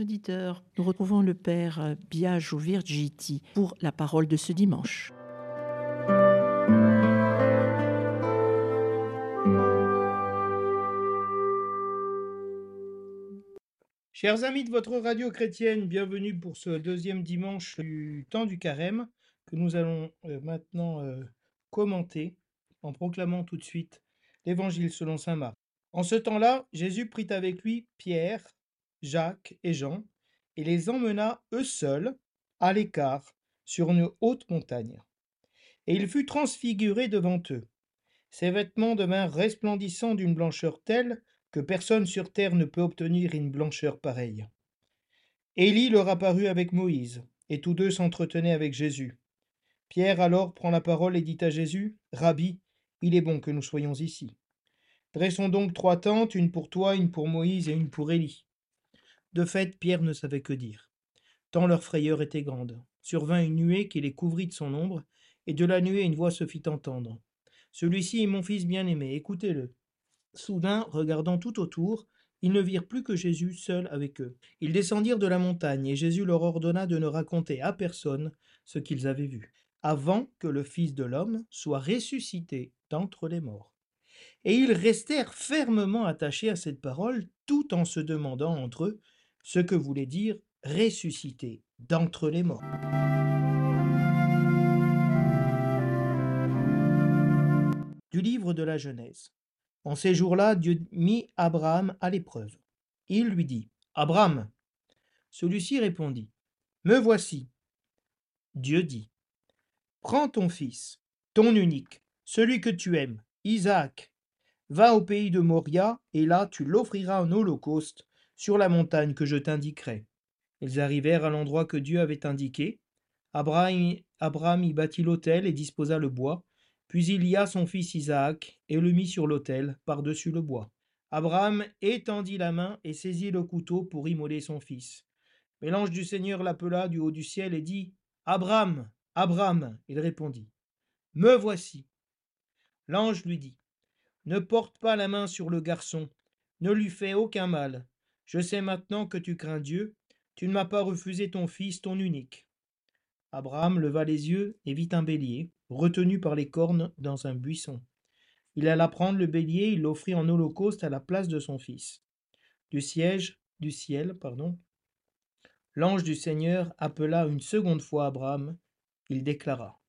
Auditeurs, nous retrouvons le Père Biagio Virgiti pour la parole de ce dimanche. Chers amis de votre radio chrétienne, bienvenue pour ce deuxième dimanche du temps du carême que nous allons euh, maintenant euh, commenter en proclamant tout de suite l'évangile selon saint Marc. En ce temps-là, Jésus prit avec lui Pierre, Jacques et Jean, et les emmena eux seuls à l'écart sur une haute montagne. Et il fut transfiguré devant eux. Ses vêtements devinrent resplendissants d'une blancheur telle que personne sur terre ne peut obtenir une blancheur pareille. Élie leur apparut avec Moïse, et tous deux s'entretenaient avec Jésus. Pierre alors prend la parole et dit à Jésus, Rabbi, il est bon que nous soyons ici. Dressons donc trois tentes, une pour toi, une pour Moïse et une pour Élie. De fait, Pierre ne savait que dire, tant leur frayeur était grande. Survint une nuée qui les couvrit de son ombre, et de la nuée une voix se fit entendre. Celui-ci est mon fils bien-aimé, écoutez-le. Soudain, regardant tout autour, ils ne virent plus que Jésus seul avec eux. Ils descendirent de la montagne, et Jésus leur ordonna de ne raconter à personne ce qu'ils avaient vu, avant que le Fils de l'homme soit ressuscité d'entre les morts. Et ils restèrent fermement attachés à cette parole, tout en se demandant entre eux ce que voulait dire ressusciter d'entre les morts. Du livre de la Genèse. En ces jours-là, Dieu mit Abraham à l'épreuve. Il lui dit, Abraham. Celui-ci répondit, Me voici. Dieu dit, Prends ton fils, ton unique, celui que tu aimes, Isaac, va au pays de Moria, et là tu l'offriras en holocauste sur la montagne que je t'indiquerai. Ils arrivèrent à l'endroit que Dieu avait indiqué. Abraham, y bâtit l'autel et disposa le bois. Puis il y a son fils Isaac et le mit sur l'autel par-dessus le bois. Abraham étendit la main et saisit le couteau pour immoler son fils. Mais l'ange du Seigneur l'appela du haut du ciel et dit Abraham, Abraham, il répondit Me voici. L'ange lui dit Ne porte pas la main sur le garçon, ne lui fais aucun mal, je sais maintenant que tu crains Dieu, tu ne m'as pas refusé ton fils, ton unique. Abraham leva les yeux et vit un bélier, retenu par les cornes dans un buisson. Il alla prendre le bélier, il l'offrit en holocauste à la place de son fils. Du siège, du ciel, pardon, l'ange du Seigneur appela une seconde fois Abraham. Il déclara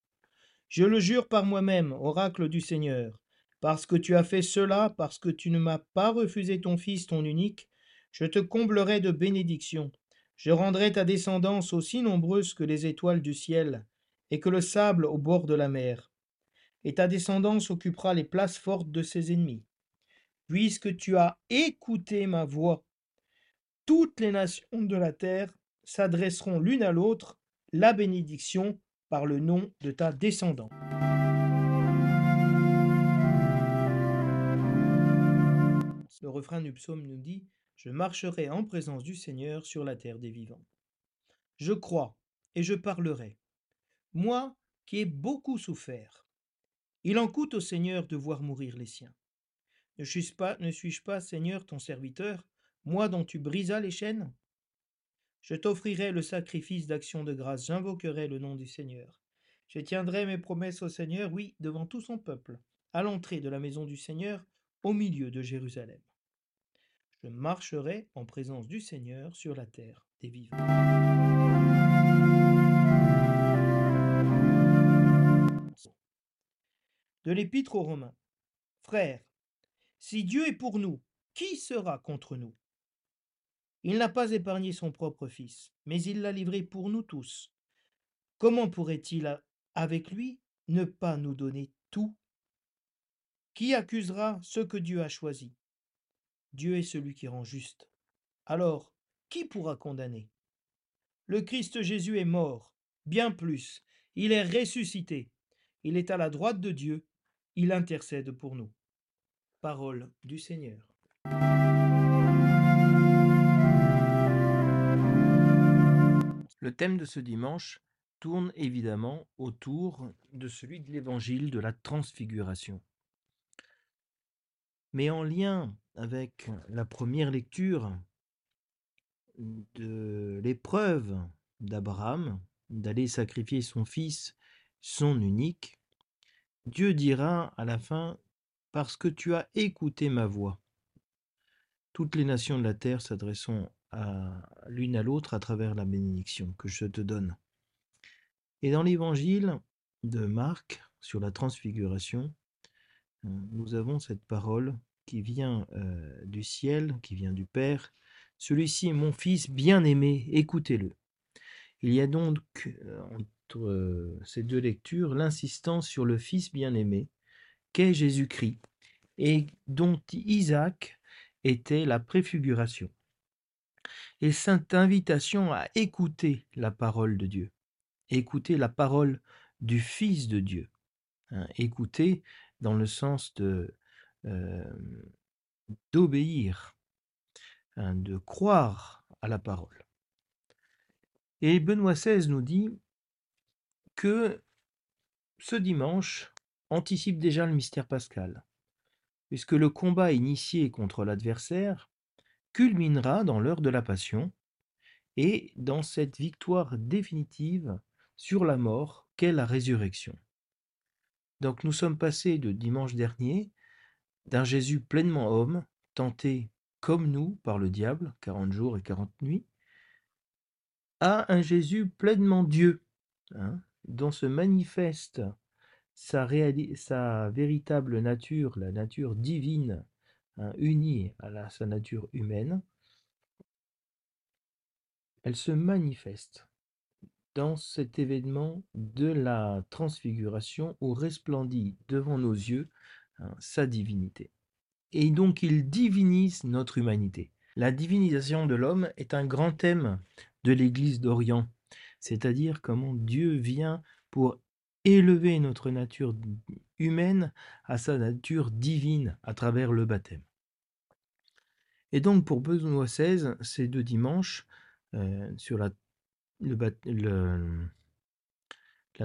Je le jure par moi-même, oracle du Seigneur, parce que tu as fait cela, parce que tu ne m'as pas refusé ton fils, ton unique, je te comblerai de bénédictions. Je rendrai ta descendance aussi nombreuse que les étoiles du ciel, et que le sable au bord de la mer. Et ta descendance occupera les places fortes de ses ennemis. Puisque tu as écouté ma voix, toutes les nations de la terre s'adresseront l'une à l'autre la bénédiction par le nom de ta descendance. Le refrain du psaume nous dit je marcherai en présence du Seigneur sur la terre des vivants. Je crois et je parlerai. Moi qui ai beaucoup souffert. Il en coûte au Seigneur de voir mourir les siens. Ne suis-je pas, Seigneur, ton serviteur, moi dont tu brisas les chaînes? Je t'offrirai le sacrifice d'action de grâce, j'invoquerai le nom du Seigneur. Je tiendrai mes promesses au Seigneur, oui, devant tout son peuple, à l'entrée de la maison du Seigneur, au milieu de Jérusalem je marcherai en présence du Seigneur sur la terre des vivants. De l'Épître aux Romains. Frères, si Dieu est pour nous, qui sera contre nous? Il n'a pas épargné son propre Fils, mais il l'a livré pour nous tous. Comment pourrait-il, avec lui, ne pas nous donner tout? Qui accusera ceux que Dieu a choisis Dieu est celui qui rend juste. Alors, qui pourra condamner? Le Christ Jésus est mort, bien plus, il est ressuscité, il est à la droite de Dieu, il intercède pour nous. Parole du Seigneur. Le thème de ce dimanche tourne évidemment autour de celui de l'évangile de la transfiguration. Mais en lien avec la première lecture de l'épreuve d'Abraham d'aller sacrifier son fils, son unique, Dieu dira à la fin, parce que tu as écouté ma voix. Toutes les nations de la terre s'adresseront à l'une à l'autre à travers la bénédiction que je te donne. Et dans l'évangile de Marc sur la transfiguration, nous avons cette parole qui vient euh, du ciel, qui vient du Père. Celui-ci est mon Fils bien-aimé, écoutez-le. Il y a donc euh, entre ces deux lectures l'insistance sur le Fils bien-aimé, qu'est Jésus-Christ, et dont Isaac était la préfiguration. Et cette invitation à écouter la parole de Dieu, écouter la parole du Fils de Dieu, hein, écouter dans le sens de d'obéir, hein, de croire à la parole. Et Benoît XVI nous dit que ce dimanche anticipe déjà le mystère pascal, puisque le combat initié contre l'adversaire culminera dans l'heure de la passion et dans cette victoire définitive sur la mort qu'est la résurrection. Donc nous sommes passés de dimanche dernier d'un Jésus pleinement homme, tenté comme nous par le diable, 40 jours et 40 nuits, à un Jésus pleinement Dieu, hein, dont se manifeste sa, véritable nature, la nature divine, hein, unie à sa nature humaine, elle se manifeste dans cet événement de la transfiguration où resplendit devant nos yeux hein, sa divinité. Et donc il divinise notre humanité. La divinisation de l'homme est un grand thème de l'Église d'Orient, c'est-à-dire comment Dieu vient pour élever notre nature humaine à sa nature divine à travers le baptême. Et donc pour Benoît XVI, ces deux dimanches, euh, sur la la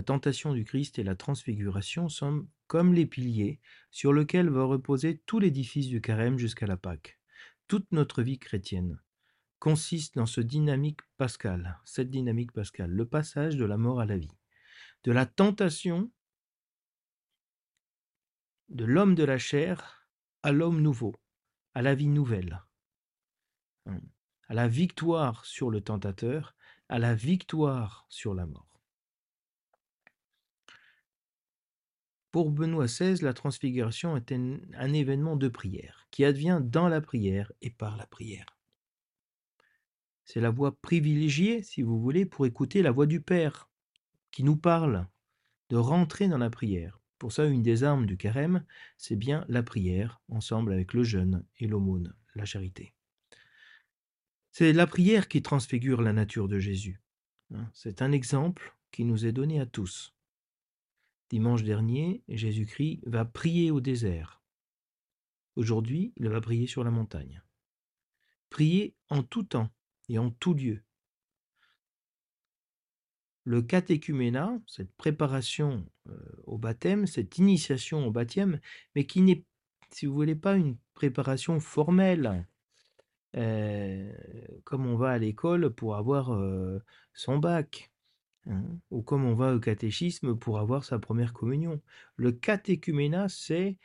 tentation du Christ et la transfiguration sont comme les piliers sur lesquels va reposer tout l'édifice du carême jusqu'à la Pâque. Toute notre vie chrétienne consiste dans ce dynamique pascal, cette dynamique pascale, le passage de la mort à la vie, de la tentation de l'homme de la chair à l'homme nouveau, à la vie nouvelle, hein, à la victoire sur le tentateur à la victoire sur la mort. Pour Benoît XVI, la transfiguration est un, événement de prière qui advient dans la prière et par la prière. C'est la voie privilégiée, si vous voulez, pour écouter la voix du Père qui nous parle de rentrer dans la prière. Pour ça, une des armes du carême, c'est bien la prière, ensemble avec le jeûne et l'aumône, la charité. C'est la prière qui transfigure la nature de Jésus. Hein. C'est un exemple qui nous est donné à tous. Dimanche dernier, Jésus-Christ va prier au désert. Aujourd'hui, il va prier sur la montagne. Prier en tout temps et en tout lieu. Le catéchuménat, cette préparation euh, au baptême, cette initiation au baptême, mais qui n'est, si vous voulez, pas une préparation formelle, comme on va à l'école pour avoir son bac, hein, ou comme on va au catéchisme pour avoir sa première communion. Le catéchuménat, c'est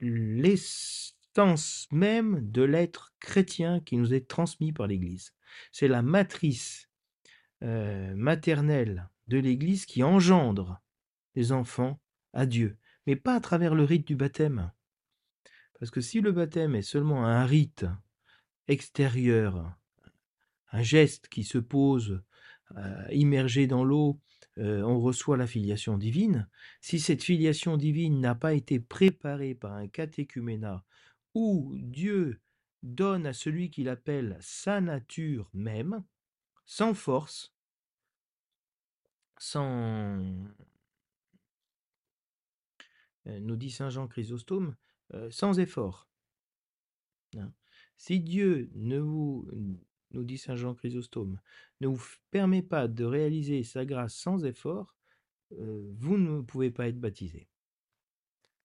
l'essence même de l'être chrétien qui nous est transmis par l'Église. C'est la matrice maternelle de l'Église qui engendre les enfants à Dieu, mais pas à travers le rite du baptême. Parce que si le baptême est seulement un rite extérieur, un geste qui se pose euh, immergé dans l'eau, euh, on reçoit la filiation divine. Si cette filiation divine n'a pas été préparée par un catéchuménat où Dieu donne à celui qu'il appelle sa nature même, sans force, sans, euh, nous dit Saint Jean Chrysostome, sans effort. Hein. Si Dieu ne vous, nous dit Saint Jean Chrysostome, ne vous permet pas de réaliser sa grâce sans effort, vous ne pouvez pas être baptisé.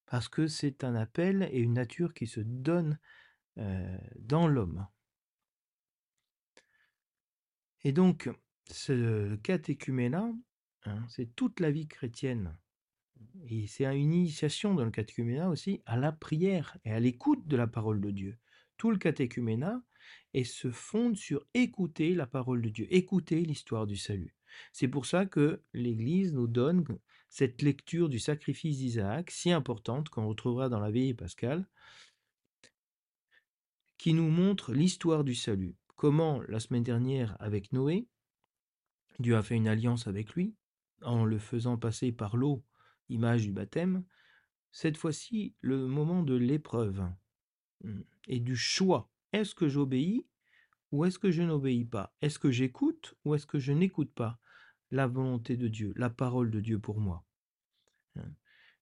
Parce que c'est un appel et une nature qui se donne dans l'homme. Et donc, ce catéchuménat, hein, c'est toute la vie chrétienne. Et c'est une initiation dans le catéchuménat aussi à la prière et à l'écoute de la parole de Dieu. Tout le catéchuménat et se fonde sur écouter la parole de Dieu, écouter l'histoire du salut. C'est pour ça que l'Église nous donne cette lecture du sacrifice d'Isaac, si importante, qu'on retrouvera dans la Veille pascale, qui nous montre l'histoire du salut. Comment, la semaine dernière, avec Noé, Dieu a fait une alliance avec lui, en le faisant passer par l'eau, image du baptême. Cette fois-ci, le moment de l'épreuve et du choix. Est-ce que j'obéis ou est-ce que je n'obéis pas? Est-ce que j'écoute ou est-ce que je n'écoute pas la volonté de Dieu, la parole de Dieu pour moi? Hein?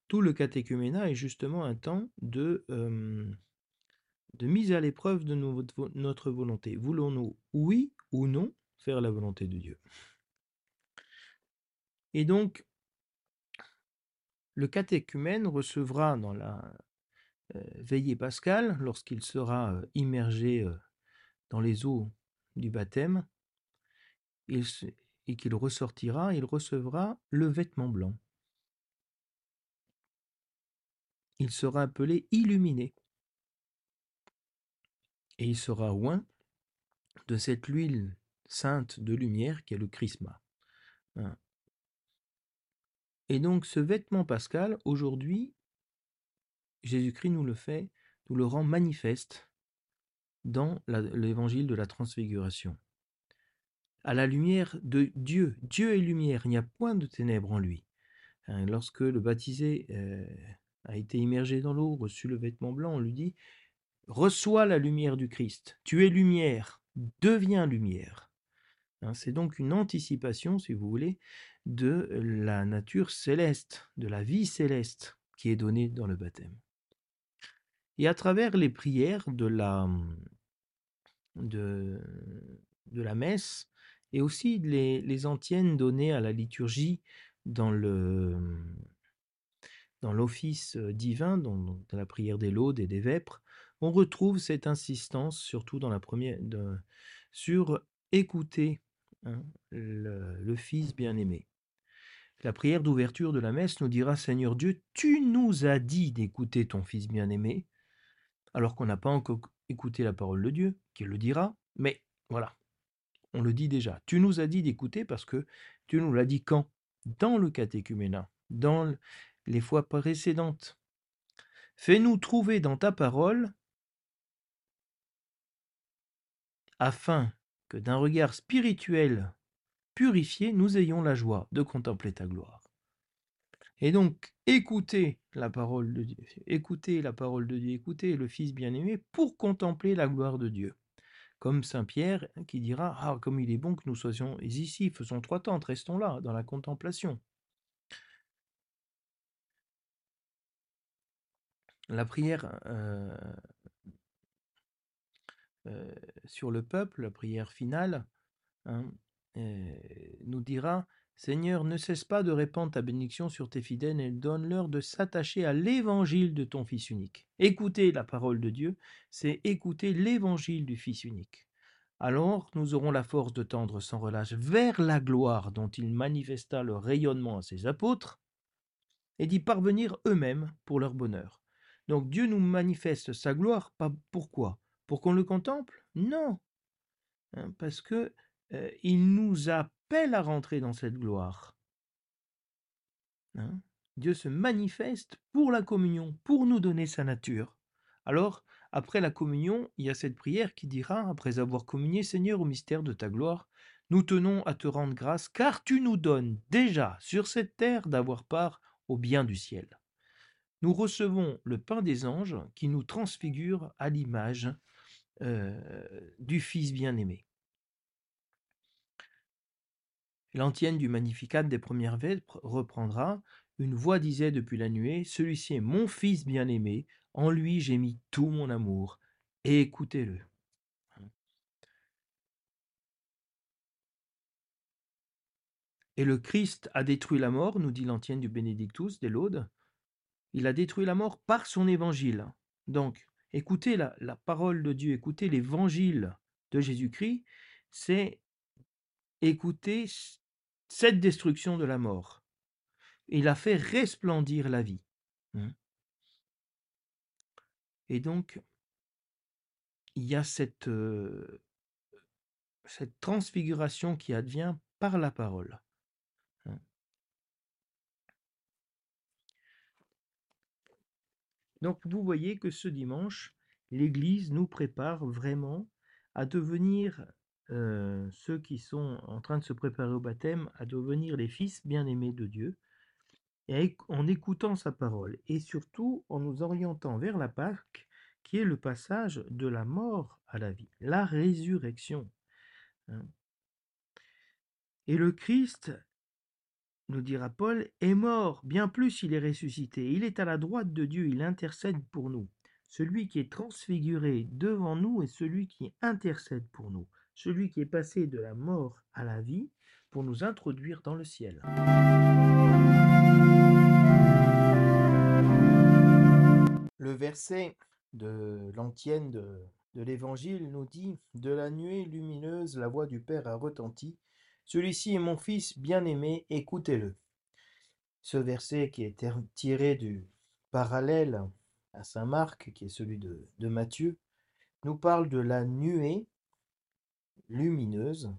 Tout le catéchuménat est justement un temps de, de mise à l'épreuve de notre volonté. Voulons-nous, oui ou non, faire la volonté de Dieu? Et donc, le catéchumène recevra dans la veillée pascale, lorsqu'il sera immergé dans les eaux du baptême, et qu'il ressortira, il recevra le vêtement blanc. Il sera appelé illuminé. Et il sera oint de cette huile sainte de lumière qui est le chrisma. Hein. Et donc ce vêtement pascal, aujourd'hui, Jésus-Christ nous le fait, nous le rend manifeste dans l'évangile de la transfiguration. À la lumière de Dieu, Dieu est lumière, il n'y a point de ténèbres en lui. Hein, lorsque le baptisé euh, a été immergé dans l'eau, reçu le vêtement blanc, on lui dit Reçois la lumière du Christ, tu es lumière, deviens lumière. Hein, c'est donc une anticipation, si vous voulez, de la nature céleste, de la vie céleste qui est donnée dans le baptême. Et à travers les prières de la, de, de la messe et aussi les, les antiennes données à la liturgie dans le dans l'office divin, dans, la prière des laudes et des vêpres, on retrouve cette insistance, surtout dans la première, sur écouter hein, le Fils bien-aimé. La prière d'ouverture de la messe nous dira Seigneur Dieu, tu nous as dit d'écouter ton Fils bien-aimé, alors qu'on n'a pas encore écouté la parole de Dieu, qui le dira, mais voilà, on le dit déjà. Tu nous as dit d'écouter parce que tu nous l'as dit quand? Dans le catéchuménat, dans les fois précédentes. Fais-nous trouver dans ta parole, afin que d'un regard spirituel purifié, nous ayons la joie de contempler ta gloire. Et donc, écoutez la parole de Dieu, écoutez la parole de Dieu, écoutez le Fils bien-aimé pour contempler la gloire de Dieu. Comme Saint Pierre qui dira Ah, comme il est bon que nous soyons ici, faisons trois tentes, restons là, dans la contemplation. La prière euh, euh, sur le peuple, la prière finale, hein, euh, nous dira Seigneur, ne cesse pas de répandre ta bénédiction sur tes fidèles et donne-leur de s'attacher à l'évangile de ton Fils unique. Écouter la parole de Dieu, c'est écouter l'évangile du Fils unique. Alors nous aurons la force de tendre sans relâche vers la gloire dont il manifesta le rayonnement à ses apôtres et d'y parvenir eux-mêmes pour leur bonheur. Donc Dieu nous manifeste sa gloire, pas pourquoi? Pour qu'on le contemple? Non, hein, parce que euh, il nous a à rentrer dans cette gloire. Hein. Dieu se manifeste pour la communion, pour nous donner sa nature. Alors, après la communion, il y a cette prière qui dira, après avoir communié, Seigneur, au mystère de ta gloire, nous tenons à te rendre grâce, car tu nous donnes déjà sur cette terre d'avoir part au bien du ciel. Nous recevons le pain des anges qui nous transfigure à l'image euh, du Fils bien-aimé. L'antienne du Magnificat des premières vêpres reprendra Une voix disait depuis la nuée Celui-ci est mon fils bien-aimé, en lui j'ai mis tout mon amour. Écoutez-le. Et le Christ a détruit la mort, nous dit l'antienne du Benedictus des Laudes. Il a détruit la mort par son évangile. Donc, écoutez la, parole de Dieu, écoutez l'évangile de Jésus-Christ, c'est écouté cette destruction de la mort. Il a fait resplendir la vie. Mmh. Et donc, il y a cette, cette transfiguration qui advient par la parole. Hein. Donc vous voyez que ce dimanche, l'Église nous prépare vraiment à devenir ceux qui sont en train de se préparer au baptême, à devenir les fils bien-aimés de Dieu, en écoutant sa parole, et surtout en nous orientant vers la Pâque, qui est le passage de la mort à la vie, la résurrection. Hein. Et le Christ, nous dira Paul, est mort, bien plus il est ressuscité. Il est à la droite de Dieu, il intercède pour nous. Celui qui est transfiguré devant nous est celui qui intercède pour nous, celui qui est passé de la mort à la vie pour nous introduire dans le ciel. Le verset de l'antienne de l'Évangile nous dit De la nuée lumineuse, la voix du Père a retenti. Celui-ci est mon Fils bien-aimé, écoutez-le. Ce verset qui est tiré du parallèle à Saint Marc, qui est celui de Matthieu, nous parle de la nuée lumineuse.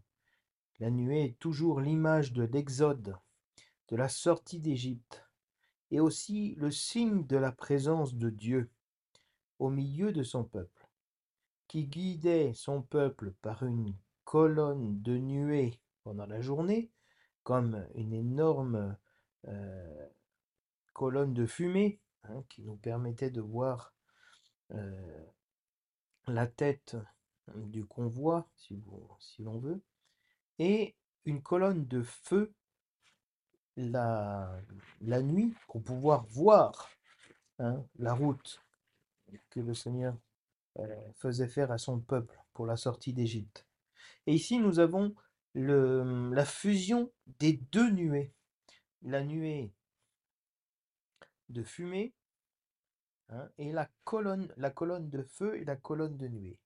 La nuée est toujours l'image de l'exode, de la sortie d'Égypte, et aussi le signe de la présence de Dieu au milieu de son peuple qui guidait son peuple par une colonne de nuée pendant la journée, comme une énorme euh, colonne de fumée hein, qui nous permettait de voir euh, la tête du convoi, si, l'on veut, et une colonne de feu la, nuit pour pouvoir voir hein, la route que le Seigneur euh, faisait faire à son peuple pour la sortie d'Égypte. Et ici, nous avons le, la fusion des deux nuées. La nuée de fumée hein, et la colonne de feu et la colonne de nuée.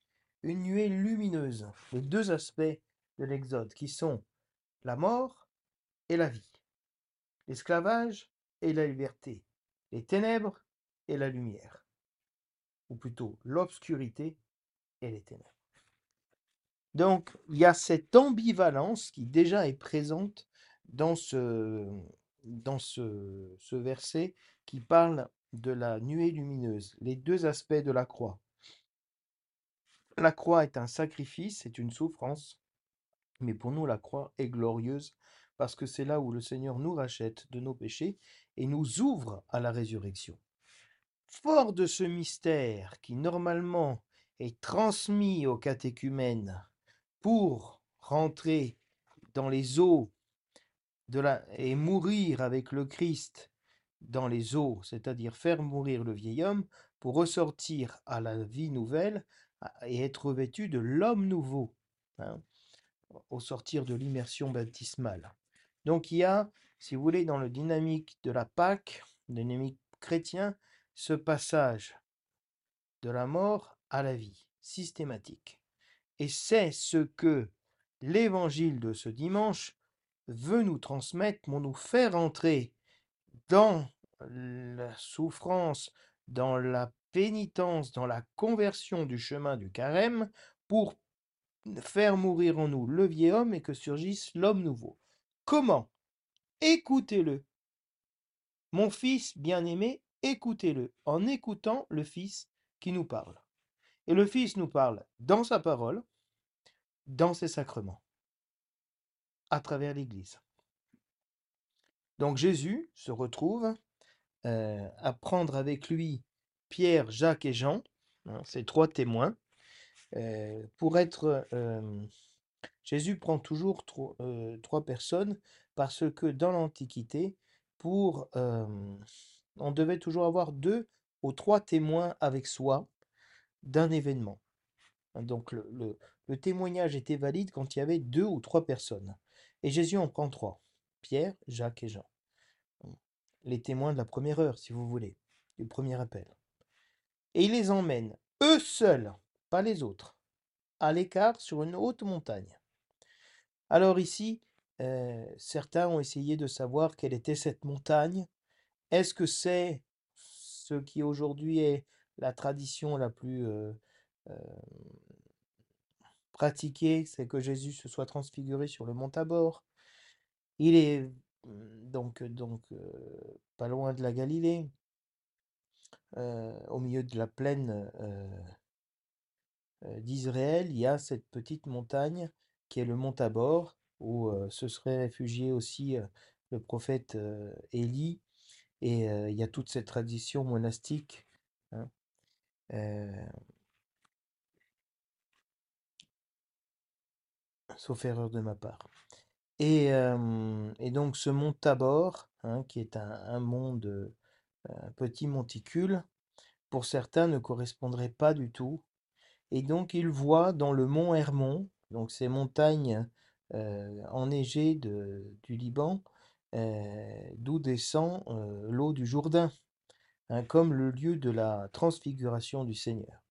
Une nuée lumineuse, les deux aspects de l'Exode qui sont la mort et la vie, l'esclavage et la liberté, les ténèbres et la lumière ou plutôt l'obscurité et les ténèbres. Donc, il y a cette ambivalence qui déjà est présente dans ce, ce verset qui parle de la nuée lumineuse, les deux aspects de la croix. La croix est un sacrifice, c'est une souffrance, mais pour nous, la croix est glorieuse parce que c'est là où le Seigneur nous rachète de nos péchés et nous ouvre à la résurrection. Fort de ce mystère qui normalement est transmis aux catéchumènes pour rentrer dans les eaux de et mourir avec le Christ dans les eaux, c'est-à-dire faire mourir le vieil homme pour ressortir à la vie nouvelle et être vêtu de l'homme nouveau hein, au sortir de l'immersion baptismale? Donc il y a, si vous voulez, dans le dynamique de la Pâque, dynamique chrétien, ce passage de la mort à la vie, systématique. Et c'est ce que l'évangile de ce dimanche veut nous transmettre pour nous faire entrer dans la souffrance, dans la pénitence, dans la conversion du chemin du carême, pour faire mourir en nous le vieil homme et que surgisse l'homme nouveau. Comment? Écoutez-le. Mon fils bien-aimé, écoutez-le en écoutant le Fils qui nous parle. Et le Fils nous parle dans sa parole, dans ses sacrements, à travers l'Église. Donc Jésus se retrouve euh, à prendre avec lui Pierre, Jacques et Jean, hein, ces trois témoins, euh, pour être... Euh, Jésus prend toujours trois personnes parce que dans l'Antiquité, on devait toujours avoir deux ou trois témoins avec soi d'un événement. Donc le, témoignage était valide quand il y avait deux ou trois personnes. Et Jésus en prend trois. Pierre, Jacques et Jean. Les témoins de la première heure, si vous voulez, du premier appel. Et il les emmène, eux seuls, pas les autres, à l'écart sur une haute montagne, Alors ici, euh, certains ont essayé de savoir quelle était cette montagne. Est-ce que c'est ce qui aujourd'hui est la tradition la plus euh, euh, pratiquée, c'est que Jésus se soit transfiguré sur le mont Tabor. Il est mm, donc, donc pas loin de la Galilée, au milieu de la plaine euh, euh, d'Israël, il y a cette petite montagne qui est le mont Tabor, où euh, se serait réfugié aussi euh, le prophète euh, Élie, et euh, il y a toute cette tradition monastique. hein. Euh, sauf erreur de ma part. Et, euh, et donc ce mont Tabor, hein, qui est un, un mont de, petit monticule, pour certains ne correspondrait pas du tout. Et donc ils voient dans le mont Hermon, donc ces montagnes euh, enneigées du Liban, euh, d'où descend euh, l'eau du Jourdain, hein, comme le lieu de la transfiguration du Seigneur.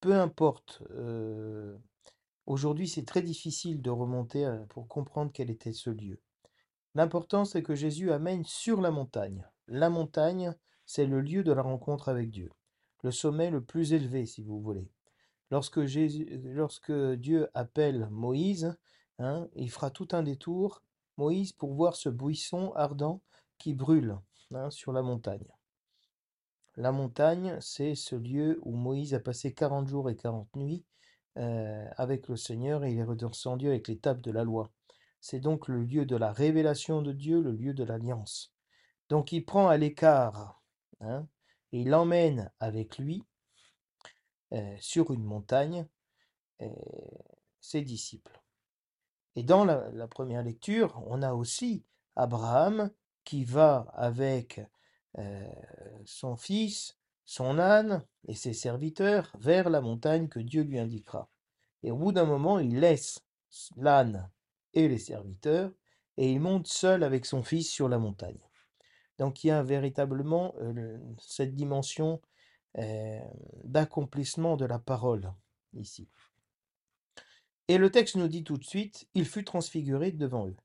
Peu importe, aujourd'hui c'est très difficile de remonter pour comprendre quel était ce lieu. L'important c'est que Jésus amène sur la montagne. La montagne, c'est le lieu de la rencontre avec Dieu, le sommet le plus élevé si vous voulez. Lorsque, Dieu appelle Moïse, hein, il fera tout un détour, Moïse, pour voir ce buisson ardent qui brûle hein, sur la montagne. La montagne, c'est ce lieu où Moïse a passé 40 jours et 40 nuits euh, avec le Seigneur et il est redescendu avec les tables de la loi. C'est donc le lieu de la révélation de Dieu, le lieu de l'alliance. Donc il prend à l'écart hein, et il emmène avec lui euh, sur une montagne euh, ses disciples. Et dans la, la première lecture, on a aussi Abraham qui va avec euh, son fils, son âne et ses serviteurs vers la montagne que Dieu lui indiquera. Et au bout d'un moment, il laisse l'âne et les serviteurs et il monte seul avec son fils sur la montagne. Donc il y a véritablement le- cette dimension d'accomplissement de la parole ici. Et le texte nous dit tout de suite, il fut transfiguré devant eux.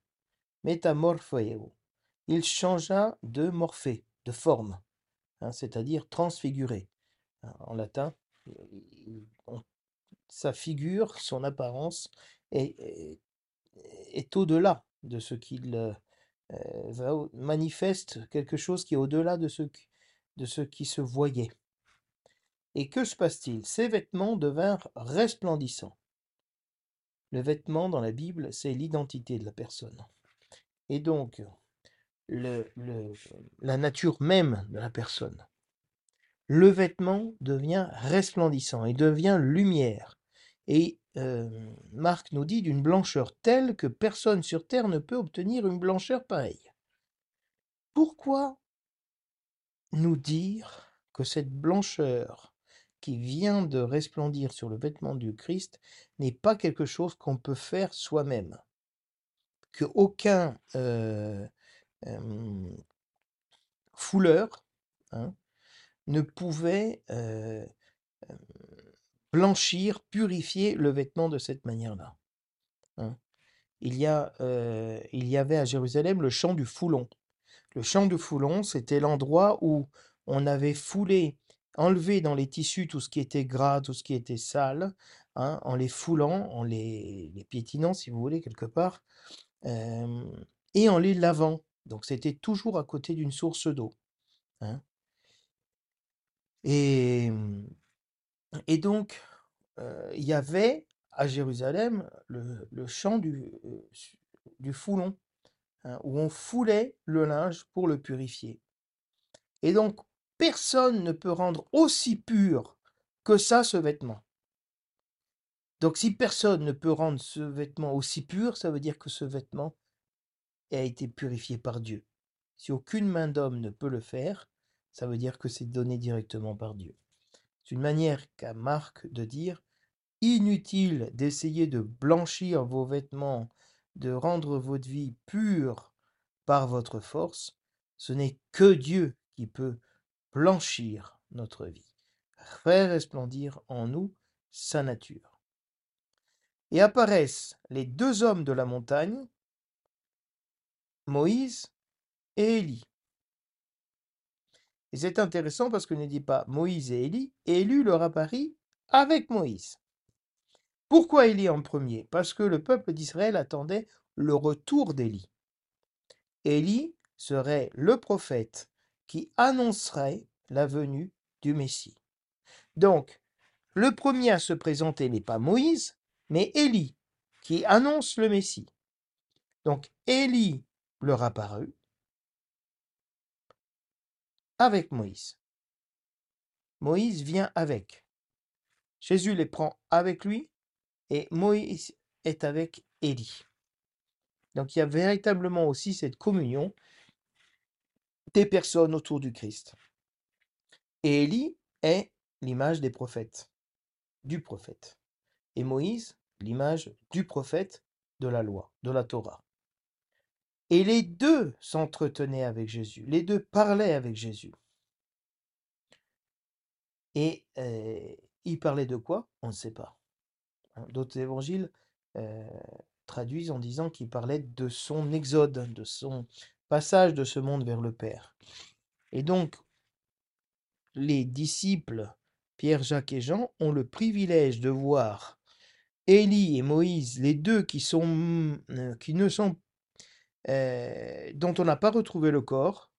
Métamorpheo. Il changea de morphée, de forme, hein, c'est-à-dire transfiguré. hein, En latin, sa figure, son apparence est, est- est au-delà de ce qu'il euh, euh, manifeste quelque chose qui est au-delà de ce, de ce qui se voyait. Et que se passe-t-il? Ces vêtements devinrent resplendissants. Le vêtement dans la Bible, c'est l'identité de la personne. Et donc, le, le- la nature même de la personne. Le vêtement devient resplendissant et devient lumière. Et Marc nous dit d'une blancheur telle que personne sur terre ne peut obtenir une blancheur pareille. Pourquoi nous dire que cette blancheur qui vient de resplendir sur le vêtement du Christ n'est pas quelque chose qu'on peut faire soi-même? Que aucun hein, ne pouvait blanchir, purifier le vêtement de cette manière-là. hein. Il, y a, euh, il y avait à Jérusalem le champ du foulon. Le champ du foulon, c'était l'endroit où on avait foulé, enlevé dans les tissus tout ce qui était gras, tout ce qui était sale, hein, en les foulant, en les, piétinant, si vous voulez, quelque part, euh, et en les lavant. Donc c'était toujours à côté d'une source d'eau. hein. Et, et donc, il y avait à Jérusalem le, champ du foulon, hein, où on foulait le linge pour le purifier. Et donc, personne ne peut rendre aussi pur que ça ce vêtement. Donc, si personne ne peut rendre ce vêtement aussi pur, ça veut dire que ce vêtement a été purifié par Dieu. Si aucune main d'homme ne peut le faire, ça veut dire que c'est donné directement par Dieu. C'est une manière qu'a Marc de dire inutile d'essayer de blanchir vos vêtements, de rendre votre vie pure par votre force. Ce n'est que Dieu qui peut blanchir notre vie, faire resplendir en nous sa nature. et apparaissent les deux hommes de la montagne, Moïse et Élie. Et c'est intéressant parce qu'on ne dit pas Moïse et Élie, Élie leur apparaît avec Moïse. Pourquoi Élie en premier? Parce que le peuple d'Israël attendait le retour d'Élie. Élie serait le prophète qui annoncerait la venue du Messie. Donc, le premier à se présenter n'est pas Moïse, mais Élie, qui annonce le Messie. Donc, Élie leur apparut avec Moïse. Moïse vient avec. Jésus les prend avec lui et Moïse est avec Élie. Donc il y a véritablement aussi cette communion des personnes autour du Christ. Et Élie est l'image des prophètes, du prophète. Et Moïse, l'image du prophète de la loi, de la Torah. Et les deux s'entretenaient avec Jésus, les deux parlaient avec Jésus. Et euh, ils parlaient de quoi? On ne sait pas. Hein, d'autres évangiles euh, traduisent en disant qu'il parlait de son exode, de son passage de ce monde vers le Père. Et donc, les disciples, Pierre, Jacques et Jean, ont le privilège de voir Élie et Moïse, les deux qui, sont, euh, qui ne sont, euh, dont on n'a pas retrouvé le corps,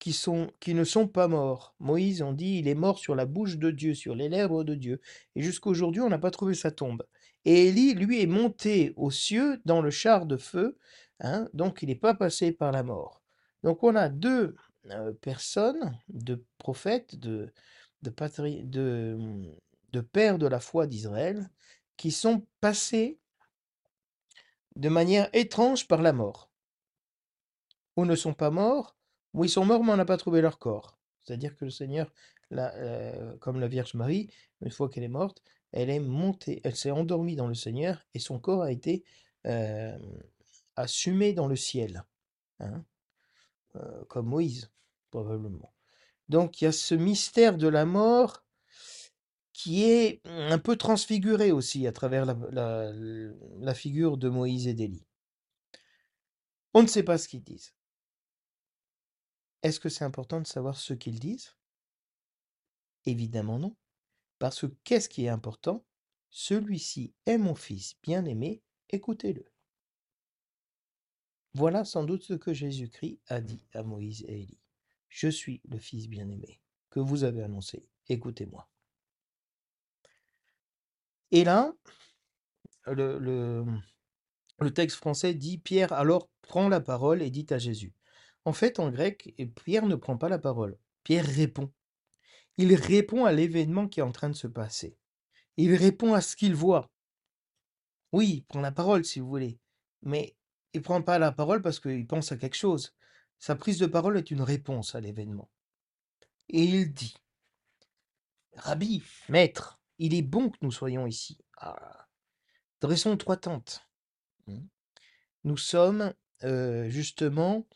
qui, sont, qui ne sont pas morts. Moïse, on dit, il est mort sur la bouche de Dieu, sur les lèvres de Dieu. Et jusqu'à aujourd'hui, on n'a pas trouvé sa tombe. Et Élie, lui, est monté aux cieux dans le char de feu, hein, donc il n'est pas passé par la mort. Donc on a deux euh, personnes, deux prophètes, de, de, de pères de la foi d'Israël, qui sont passés de manière étrange par la mort. Ou ne sont pas morts, ou ils sont morts mais on n'a pas trouvé leur corps. C'est-à-dire que le Seigneur, euh, comme la Vierge Marie, une fois qu'elle est morte, elle est montée, elle s'est endormie dans le Seigneur et son corps a été assumé dans le ciel, hein, euh, comme Moïse, probablement. Donc il y a ce mystère de la mort qui est un peu transfiguré aussi à travers la, figure de Moïse et d'Élie. On ne sait pas ce qu'ils disent. Est-ce que c'est important de savoir ce qu'ils disent? Évidemment non. Parce que qu'est-ce qui est important? Celui-ci est mon fils bien-aimé, écoutez-le. Voilà sans doute ce que Jésus-Christ a dit à Moïse et Élie. Je suis le fils bien-aimé que vous avez annoncé, écoutez-moi. Et là, le, texte français dit Pierre alors prend la parole et dit à Jésus en fait, en grec, Pierre ne prend pas la parole. Pierre répond. Il répond à l'événement qui est en train de se passer. Il répond à ce qu'il voit. Oui, il prend la parole si vous voulez, mais il ne prend pas la parole parce qu'il pense à quelque chose. Sa prise de parole est une réponse à l'événement. Et il dit, Rabbi, maître, il est bon que nous soyons ici. Dressons trois tentes. Hmm. Nous sommes euh, justement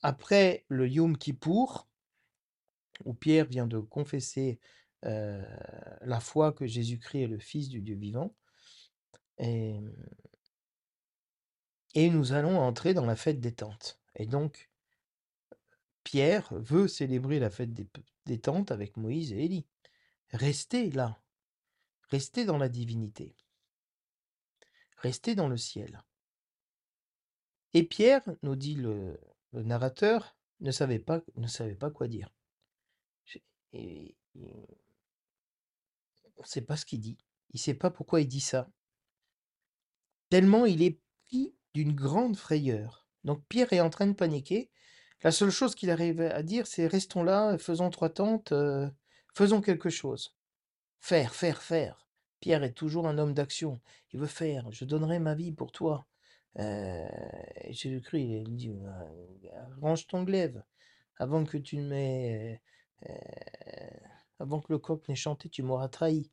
après le Yom Kippour, où Pierre vient de confesser la foi que Jésus-Christ est le Fils du Dieu vivant, et, et nous allons entrer dans la fête des tentes. Et donc, Pierre veut célébrer la fête des tentes avec Moïse et Élie. Restez là, restez dans la divinité, restez dans le ciel. Et Pierre, nous dit le, narrateur, ne savait, pas, ne savait pas quoi dire. On ne sait pas ce qu'il dit. Il ne sait pas pourquoi il dit ça. Tellement il est pris d'une grande frayeur. Donc Pierre est en train de paniquer. La seule chose qu'il arrive à dire, c'est restons là, faisons trois tentes, euh, faisons quelque chose. Faire, faire, faire. Pierre est toujours un homme d'action. Il veut faire. Je donnerai ma vie pour toi. Euh, Jésus-Christ, il dit, range ton glaive avant que tu m'aies, euh, avant que le coq n'ait chanté, tu m'auras trahi.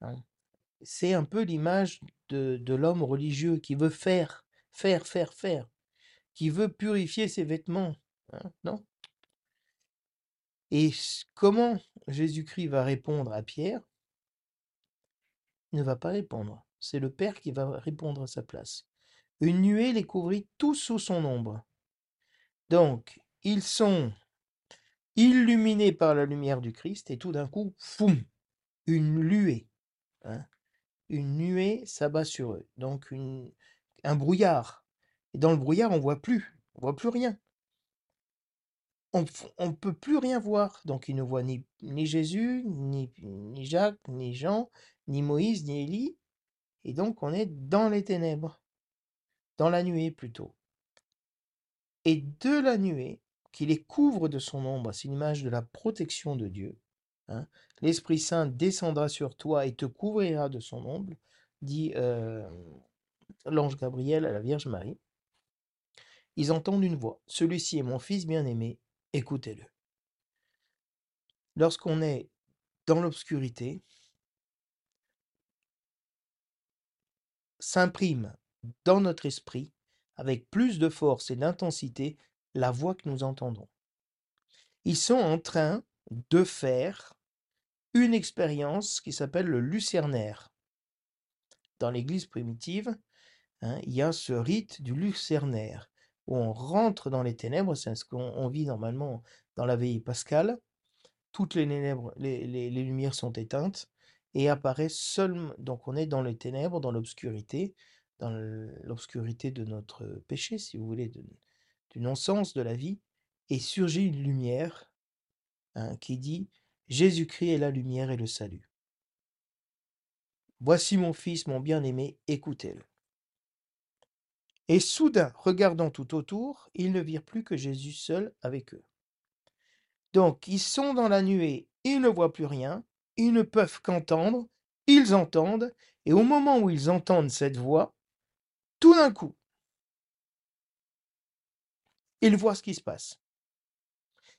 Hein. C'est un peu l'image de, de l'homme religieux qui veut faire, faire, faire, faire, qui veut purifier ses vêtements. Hein, non? Et comment Jésus-Christ va répondre à Pierre? Il ne va pas répondre. c'est le Père qui va répondre à sa place. Une nuée les couvrit tous sous son ombre. Donc, ils sont illuminés par la lumière du Christ, et tout d'un coup, foum, une nuée. hein, une nuée s'abat sur eux. Donc, un brouillard. Et dans le brouillard, on voit plus, on voit plus rien. On ne peut plus rien voir. Donc, ils ne voient ni, Jésus, ni, Jacques, ni Jean, ni Moïse, ni Élie. Et donc, on est dans les ténèbres, dans la nuée plutôt. Et de la nuée, qui les couvre de son ombre, c'est une image de la protection de Dieu. hein, L'Esprit Saint descendra sur toi et te couvrira de son ombre, dit euh, l'ange Gabriel à la Vierge Marie. Ils entendent une voix. Celui-ci est mon fils bien-aimé, écoutez-le. Lorsqu'on est dans l'obscurité, s'imprime dans notre esprit, avec plus de force et d'intensité, la voix que nous entendons. Ils sont en train de faire une expérience qui s'appelle le lucernaire. Dans l'Église primitive, hein, il y a ce rite du lucernaire, où on rentre dans les ténèbres, c'est ce qu'on on vit normalement dans la veillée pascale. Toutes les, lumières sont éteintes et apparaît seulement. Donc on est dans les ténèbres, dans l'obscurité, dans l'obscurité de notre péché, si vous voulez, du non-sens de la vie, et surgit une lumière hein, qui dit Jésus-Christ est la lumière et le salut. Voici mon fils, mon bien-aimé, écoutez-le. Et soudain, regardant tout autour, ils ne virent plus que Jésus seul avec eux. Donc, ils sont dans la nuée, ils ne voient plus rien, ils ne peuvent qu'entendre, ils entendent, et au moment où ils entendent cette voix, tout d'un coup, ils voient ce qui se passe.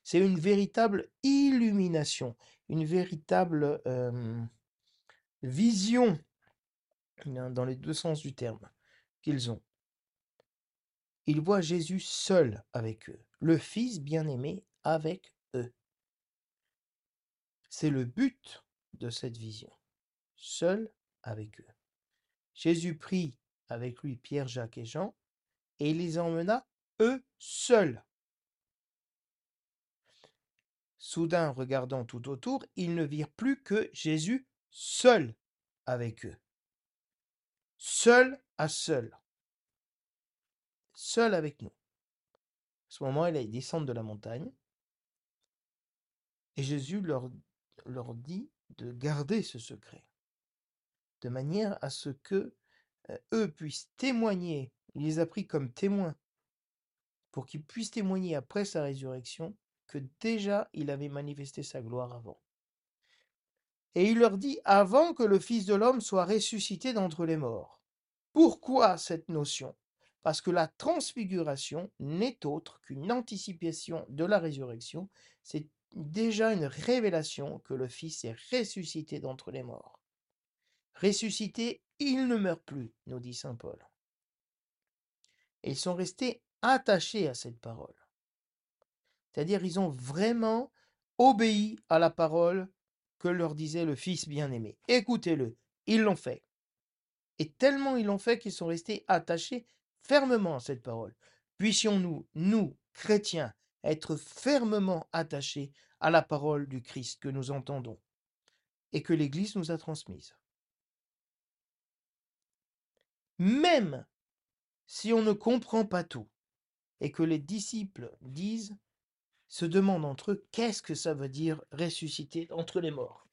C'est une véritable illumination, une véritable vision, dans les deux sens du terme, qu'ils ont. Ils voient Jésus seul avec eux, le Fils bien-aimé avec eux. C'est le but de cette vision, seul avec eux. Jésus prit avec lui Pierre, Jacques et Jean, et les emmena eux seuls. Soudain, regardant tout autour, ils ne virent plus que Jésus seul avec eux. Seul à seul. Seul avec nous. À ce moment, ils descendent de la montagne. Et Jésus leur, leur dit de garder ce secret. De manière à ce que eux puissent témoigner. Il les a pris comme témoins. Pour qu'ils puissent témoigner après sa résurrection que déjà il avait manifesté sa gloire avant. Et il leur dit avant que le Fils de l'homme soit ressuscité d'entre les morts. Pourquoi cette notion? Parce que la transfiguration n'est autre qu'une anticipation de la résurrection. C'est déjà une révélation que le Fils est ressuscité d'entre les morts. Ressuscité, il ne meurt plus, nous dit Saint Paul. Et ils sont restés attachés à cette parole. C'est-à-dire, ils ont vraiment obéi à la parole que leur disait le Fils bien-aimé. Écoutez-le, ils l'ont fait. Et tellement ils l'ont fait qu'ils sont restés attachés fermement à cette parole. Puissions-nous, nous, chrétiens, être fermement attachés à la parole du Christ que nous entendons et que l'Église nous a transmise. Même si on ne comprend pas tout et que les disciples disent se demandent entre eux qu'est-ce que ça veut dire ressusciter entre les morts?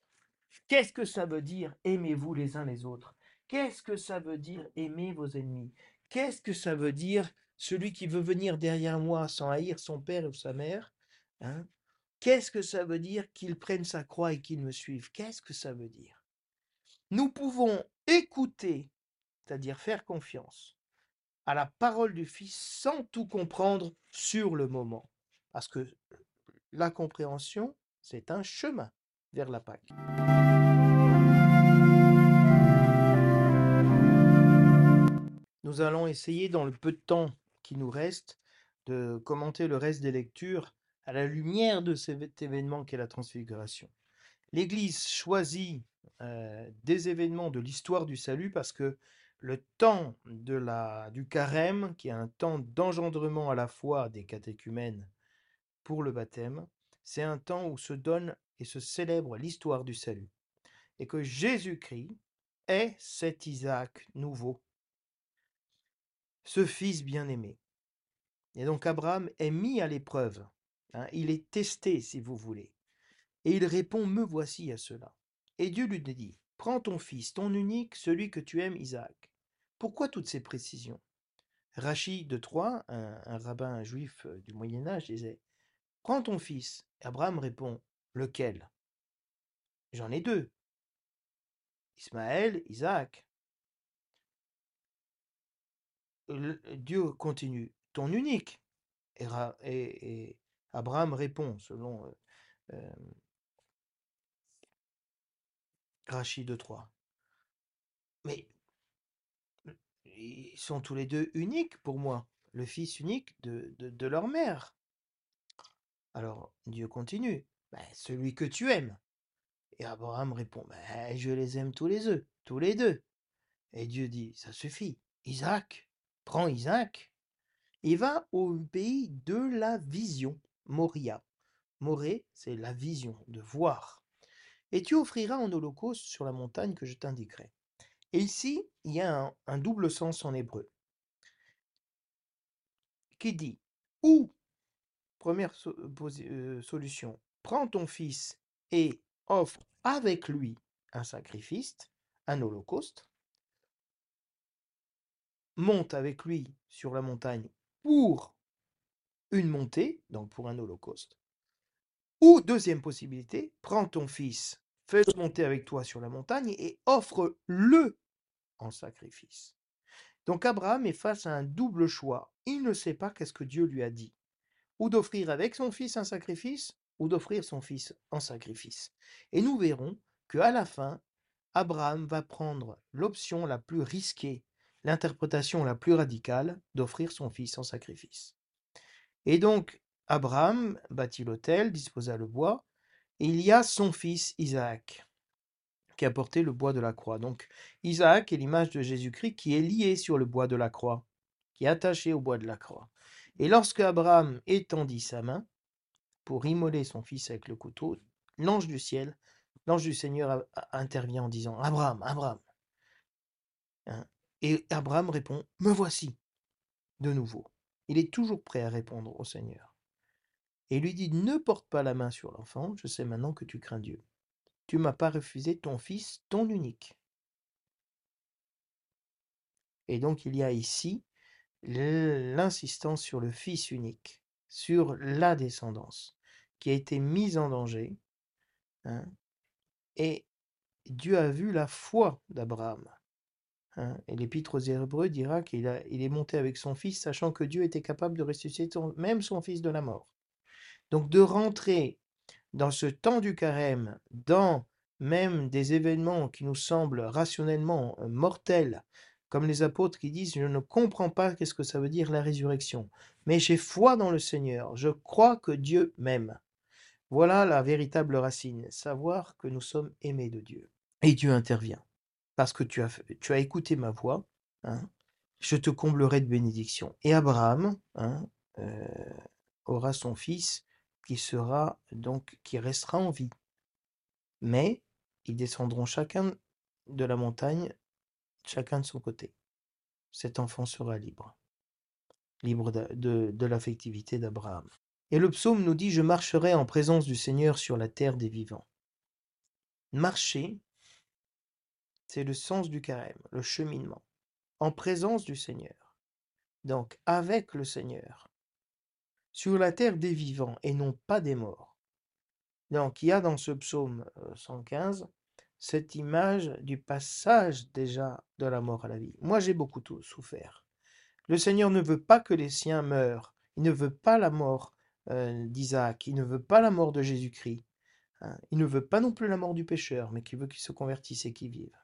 Qu'est-ce que ça veut dire aimez-vous les uns les autres? Qu'est-ce que ça veut dire aimer vos ennemis? Qu'est-ce que ça veut dire celui qui veut venir derrière moi sans haïr son père ou sa mère hein? Qu'est-ce que ça veut dire qu'il prenne sa croix et qu'il me suive? Qu'est-ce que ça veut dire? Nous pouvons écouter, c'est-à-dire faire confiance à la parole du Fils sans tout comprendre sur le moment. Parce que la compréhension, c'est un chemin vers la Pâque. Nous allons essayer, dans le peu de temps qui nous reste, de commenter le reste des lectures à la lumière de cet événement qu'est la transfiguration. l'Église choisit euh, des événements de l'histoire du salut parce que le temps de du carême, qui est un temps d'engendrement à la fois des catéchumènes pour le baptême, c'est un temps où se donne et se célèbre l'histoire du salut. Et que Jésus-Christ est cet Isaac nouveau, ce fils bien-aimé. Et donc Abraham est mis à l'épreuve. hein, il est testé, si vous voulez. Et il répond, me voici à cela. Et Dieu lui dit, prends ton fils, ton unique, celui que tu aimes, Isaac. Pourquoi toutes ces précisions? Rachid de Troyes, un, un rabbin juif euh, du Moyen Âge, disait, prends ton fils. Abraham répond, lequel J'en ai deux. Ismaël, Isaac. Dieu continue, ton unique. Et, Ra- et- et Abraham répond, selon Rachid de Troyes. Mais ils sont tous les deux uniques pour moi, le fils unique de, leur mère. Alors Dieu continue, Ben, celui que tu aimes. Et Abraham répond, Ben, je les aime tous les deux, tous les deux. Et Dieu dit, ça suffit, Isaac, prends Isaac. Il va au pays de la vision, Moria. Moré, c'est la vision, de voir. Et tu offriras en holocauste sur la montagne que je t'indiquerai. Et ici, il y a un, double sens en hébreu qui dit ou, première posi- euh, solution, prends ton fils et offre avec lui un sacrifice, un holocauste, monte avec lui sur la montagne pour une montée, donc pour un holocauste. Ou deuxième possibilité, prends ton fils, fais-le monter avec toi sur la montagne et offre-le en sacrifice. Donc Abraham est face à un double choix. Il ne sait pas qu'est-ce que Dieu lui a dit. Ou d'offrir avec son fils un sacrifice, ou d'offrir son fils en sacrifice. Et nous verrons que la fin, Abraham va prendre l'option la plus risquée, l'interprétation la plus radicale d'offrir son fils en sacrifice. Et donc Abraham bâtit l'autel, disposa le bois, et il y a son fils Isaac qui a porté le bois de la croix. Donc Isaac est l'image de Jésus-Christ qui est lié sur le bois de la croix, qui est attaché au bois de la croix. Et lorsque Abraham étendit sa main pour immoler son fils avec le couteau, l'ange du ciel, l'ange du Seigneur intervient en disant Abraham, Abraham. Hein, Et Abraham répond Me voici de nouveau. Il est toujours prêt à répondre au Seigneur. Et il lui dit Ne porte pas la main sur l'enfant, je sais maintenant que tu crains Dieu. Tu m'as pas refusé ton fils, ton unique. Et donc il y a ici l'insistance sur le fils unique, sur la descendance, qui a été mise en danger. hein, et Dieu a vu la foi d'Abraham. Hein, et l'épître aux Hébreux dira qu'il est monté avec son fils, sachant que Dieu était capable de ressusciter même son fils de la mort. Donc de rentrer dans ce temps du carême, dans même des événements qui nous semblent rationnellement euh, mortels, comme les apôtres qui disent, je ne comprends pas qu'est-ce que ça veut dire la résurrection, mais j'ai foi dans le Seigneur, je crois que Dieu m'aime. Voilà la véritable racine, savoir que nous sommes aimés de Dieu. Et Dieu intervient, parce que tu as, écouté ma voix, hein, je te comblerai de bénédictions. Et Abraham hein, euh, aura son fils qui sera donc qui restera en vie. Mais ils descendront chacun de la montagne, chacun de son côté. Cet enfant sera libre, libre de, de, de l'affectivité d'Abraham. Et le psaume nous dit, je marcherai en présence du Seigneur sur la terre des vivants. Marcher, c'est le sens du carême, le cheminement, en présence du Seigneur. Donc avec le Seigneur, sur la terre des vivants et non pas des morts. Donc il y a dans ce psaume euh, 115 cette image du passage déjà de la mort à la vie. Moi j'ai beaucoup souffert. Le Seigneur ne veut pas que les siens meurent. Il ne veut pas la mort euh, d'Isaac. Il ne veut pas la mort de Jésus-Christ. hein. Il ne veut pas non plus la mort du pécheur, mais qu'il veut qu'il se convertisse et qu'il vive.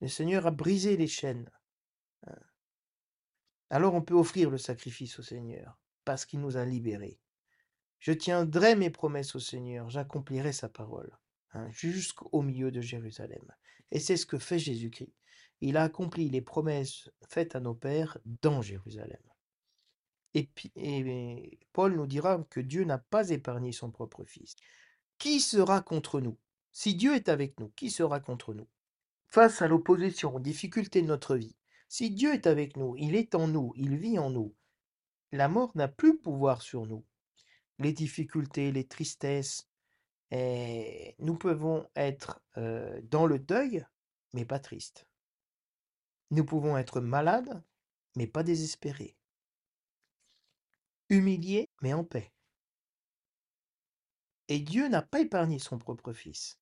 Le Seigneur a brisé les chaînes. hein. Alors on peut offrir le sacrifice au Seigneur, parce qu'il nous a libérés. Je tiendrai mes promesses au Seigneur, j'accomplirai sa parole, hein, jusqu'au milieu de Jérusalem. Et c'est ce que fait Jésus-Christ. Il a accompli les promesses faites à nos pères dans Jérusalem. Et, et Paul nous dira que Dieu n'a pas épargné son propre Fils. Qui sera contre nous? Si Dieu est avec nous, qui sera contre nous? Face à l'opposition, aux difficultés de notre vie, si Dieu est avec nous, il est en nous, il vit en nous, la mort n'a plus pouvoir sur nous. Les difficultés, les tristesses, et nous pouvons être euh, dans le deuil, mais pas tristes. Nous pouvons être malades, mais pas désespérés. Humiliés, mais en paix. Et Dieu n'a pas épargné son propre Fils.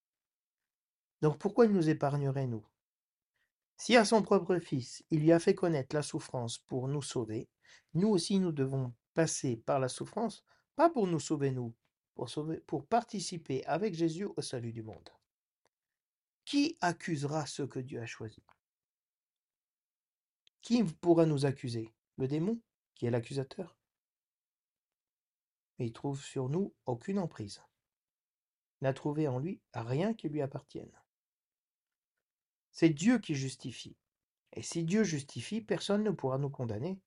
Donc pourquoi il nous épargnerait, nous? Si à son propre Fils, il lui a fait connaître la souffrance pour nous sauver, nous aussi nous devons passer par la souffrance, pas pour nous sauver nous, pour, pour participer avec Jésus au salut du monde. Qui accusera ceux que Dieu a choisis? Qui pourra nous accuser? Le démon, qui est l'accusateur? Il trouve sur nous aucune emprise. N'a trouvé en lui rien qui lui appartienne. C'est Dieu qui justifie. Et si Dieu justifie, personne ne pourra nous condamner.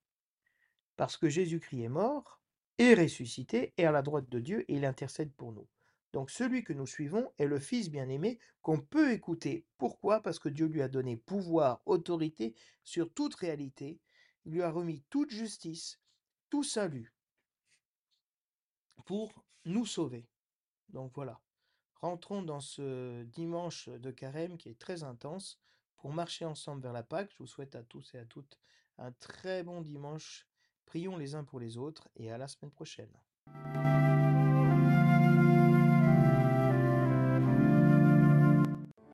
Parce que Jésus-Christ est mort, est ressuscité, et à la droite de Dieu, et il intercède pour nous. Donc celui que nous suivons est le Fils bien-aimé qu'on peut écouter. Pourquoi? Parce que Dieu lui a donné pouvoir, autorité sur toute réalité. Il lui a remis toute justice, tout salut pour nous sauver. Donc voilà. Rentrons dans ce dimanche de carême qui est très intense pour marcher ensemble vers la Pâque. Je vous souhaite à tous et à toutes un très bon dimanche. Prions les uns pour les autres et à la semaine prochaine.